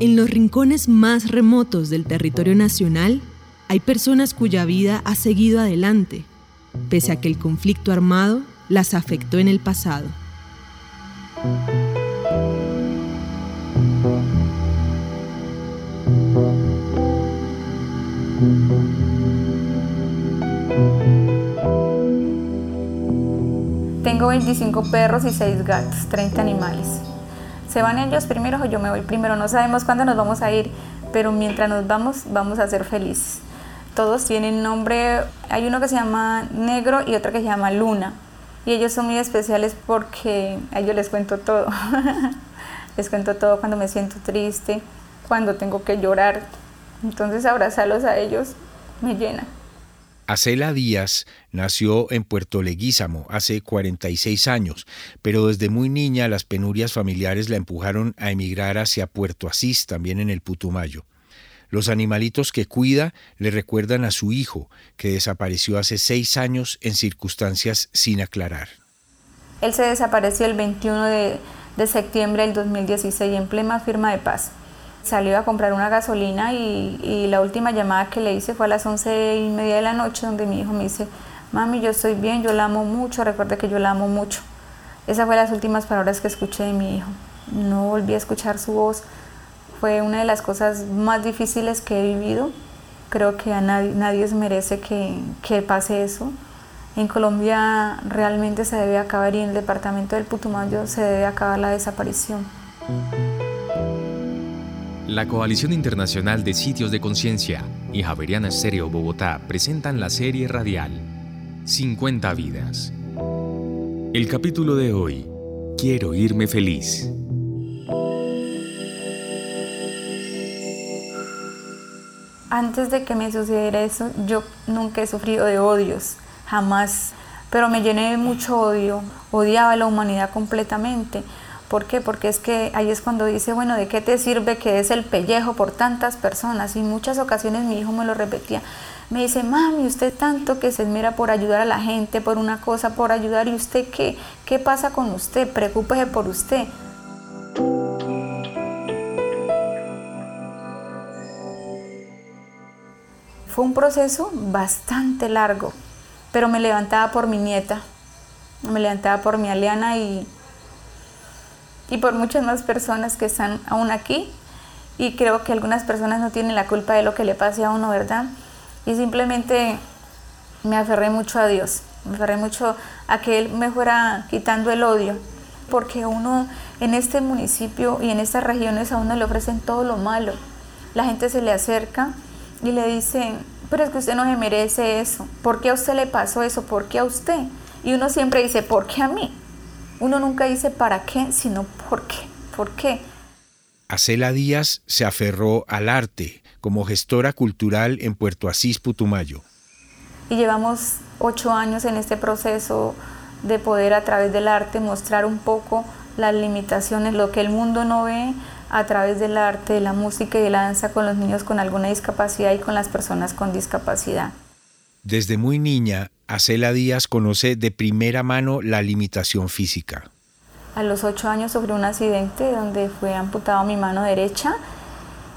En los rincones más remotos del territorio nacional hay personas cuya vida ha seguido adelante, pese a que el conflicto armado las afectó en el pasado. Tengo 25 perros y 6 gatos, 30 animales. Se van ellos primero o yo me voy primero. No sabemos cuándo nos vamos a ir, pero mientras nos vamos, vamos a ser felices. Todos tienen nombre, hay uno que se llama Negro y otro que se llama Luna. Y ellos son muy especiales porque a ellos les cuento todo. les cuento todo cuando me siento triste, cuando tengo que llorar. Entonces abrazarlos a ellos me llena. Acela Díaz nació en Puerto Leguízamo hace 46 años, pero desde muy niña las penurias familiares la empujaron a emigrar hacia Puerto Asís, también en el Putumayo. Los animalitos que cuida le recuerdan a su hijo, que desapareció hace seis años en circunstancias sin aclarar. Él se desapareció el 21 de, de septiembre del 2016 en plena firma de paz salió a comprar una gasolina y, la última llamada que le hice fue a las once y media de la noche donde mi hijo me dice, mami, yo estoy bien, yo la amo mucho, recuerde que yo la amo mucho. Esas fueron las últimas palabras que escuché de mi hijo. No volví a escuchar su voz. Fue una de las cosas más difíciles que he vivido. Creo que a nadie, nadie merece que, que pase eso. En Colombia realmente se debe acabar y en el departamento del Putumayo se debe acabar la desaparición. La Coalición Internacional de Sitios de Conciencia y Javeriana Estéreo Bogotá presentan la serie radial 50 vidas. El capítulo de hoy, Quiero irme feliz. Antes de que me sucediera eso, yo nunca he sufrido de odios, jamás, pero me llené de mucho odio, odiaba a la humanidad completamente ¿Por qué? Porque es que ahí es cuando dice, bueno, ¿de qué te sirve que es el pellejo por tantas personas? Y muchas ocasiones mi hijo me lo repetía. Me dice, mami, usted tanto que se esmera por ayudar a la gente, por una cosa, por ayudar, ¿y usted qué? ¿Qué pasa con usted? Preocúpese por usted. Fue un proceso bastante largo, pero me levantaba por mi nieta, me levantaba por mi Aliana y y por muchas más personas que están aún aquí. Y creo que algunas personas no tienen la culpa de lo que le pase a uno, ¿verdad? Y simplemente me aferré mucho a Dios, me aferré mucho a que Él me fuera quitando el odio, porque uno en este municipio y en estas regiones a uno le ofrecen todo lo malo. La gente se le acerca y le dicen, pero es que usted no se merece eso, ¿por qué a usted le pasó eso? ¿Por qué a usted? Y uno siempre dice, ¿por qué a mí? Uno nunca dice para qué, sino por qué. ¿Por qué? Acela Díaz se aferró al arte como gestora cultural en Puerto Asís, Putumayo. Y llevamos ocho años en este proceso de poder a través del arte mostrar un poco las limitaciones, lo que el mundo no ve a través del arte, de la música y de la danza con los niños con alguna discapacidad y con las personas con discapacidad. Desde muy niña, Acela Díaz conoce de primera mano la limitación física. A los ocho años sufrí un accidente donde fue amputado mi mano derecha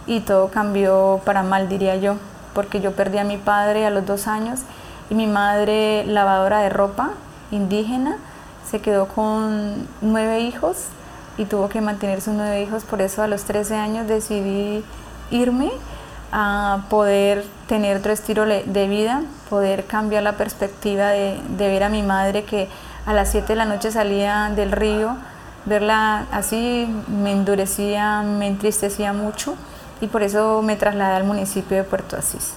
y todo cambió para mal, diría yo, porque yo perdí a mi padre a los dos años y mi madre, lavadora de ropa indígena, se quedó con nueve hijos y tuvo que mantener sus nueve hijos, por eso a los 13 años decidí irme a poder tener otro estilo de vida, poder cambiar la perspectiva de, ver a mi madre que a las 7 de la noche salía del río, verla así me endurecía, me entristecía mucho y por eso me trasladé al municipio de Puerto Asís.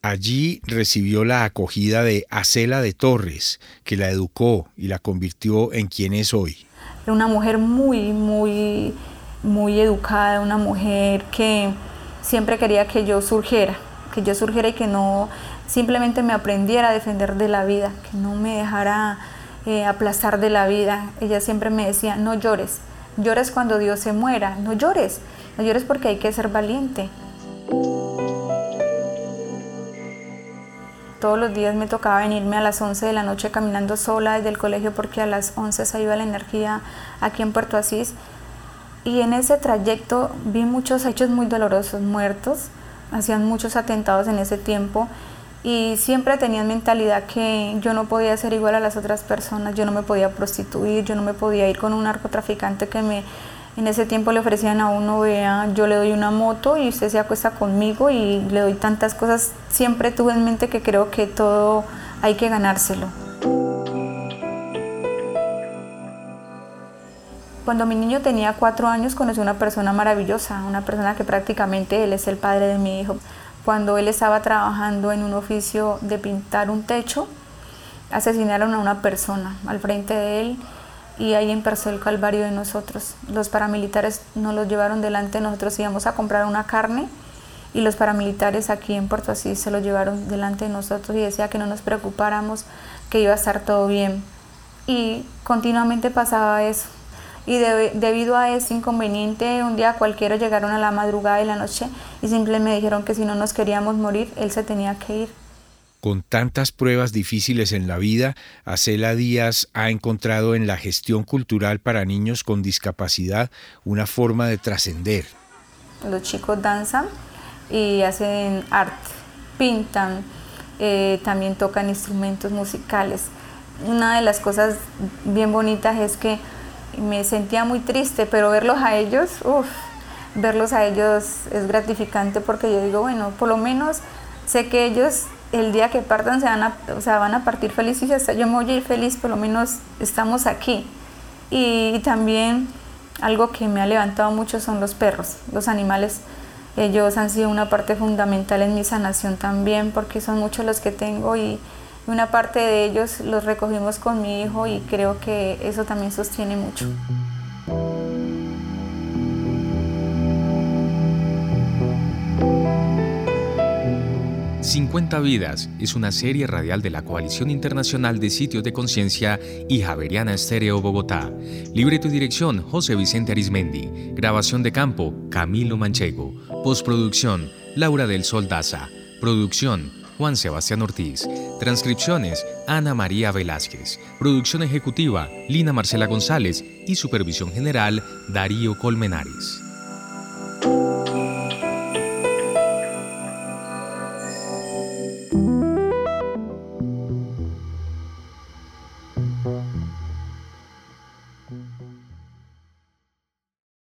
Allí recibió la acogida de Acela de Torres, que la educó y la convirtió en quien es hoy. Una mujer muy, muy, muy educada, una mujer que siempre quería que yo surgiera, que yo surgiera y que no simplemente me aprendiera a defender de la vida, que no me dejara eh, aplastar de la vida. Ella siempre me decía, no llores, llores cuando Dios se muera, no llores, no llores porque hay que ser valiente. Todos los días me tocaba venirme a las 11 de la noche caminando sola desde el colegio porque a las 11 se iba la energía aquí en Puerto Asís Y en ese trayecto vi muchos hechos muy dolorosos, muertos, hacían muchos atentados en ese tiempo y siempre tenían mentalidad que yo no podía ser igual a las otras personas, yo no me podía prostituir, yo no me podía ir con un narcotraficante que me en ese tiempo le ofrecían a uno, vea, yo le doy una moto y usted se acuesta conmigo y le doy tantas cosas. Siempre tuve en mente que creo que todo hay que ganárselo. Cuando mi niño tenía cuatro años conocí a una persona maravillosa, una persona que prácticamente él es el padre de mi hijo. Cuando él estaba trabajando en un oficio de pintar un techo, asesinaron a una persona al frente de él y ahí empezó el calvario de nosotros. Los paramilitares nos los llevaron delante, nosotros íbamos a comprar una carne y los paramilitares aquí en Puerto Asís se lo llevaron delante de nosotros y decía que no nos preocupáramos, que iba a estar todo bien. Y continuamente pasaba eso. Y debido a ese inconveniente, un día cualquiera llegaron a la madrugada y la noche y simplemente me dijeron que si no nos queríamos morir, él se tenía que ir. Con tantas pruebas difíciles en la vida, Acela Díaz ha encontrado en la gestión cultural para niños con discapacidad una forma de trascender. Los chicos danzan y hacen arte, pintan, eh, también tocan instrumentos musicales. Una de las cosas bien bonitas es que me sentía muy triste, pero verlos a ellos, uff, verlos a ellos es gratificante porque yo digo, bueno, por lo menos sé que ellos el día que partan se van a, o sea, van a partir felices y hasta yo me voy a feliz, por lo menos estamos aquí. Y, también algo que me ha levantado mucho son los perros, los animales. Ellos han sido una parte fundamental en mi sanación también, porque son muchos los que tengo y una parte de ellos los recogimos con mi hijo y creo que eso también sostiene mucho. 50 Vidas es una serie radial de la Coalición Internacional de Sitios de Conciencia y Javeriana Estéreo Bogotá. Libreto y dirección José Vicente Arismendi. Grabación de campo Camilo Manchego. Postproducción Laura del Sol Daza. Producción Juan Sebastián Ortiz. Transcripciones Ana María Velázquez. Producción ejecutiva Lina Marcela González y supervisión general Darío Colmenares.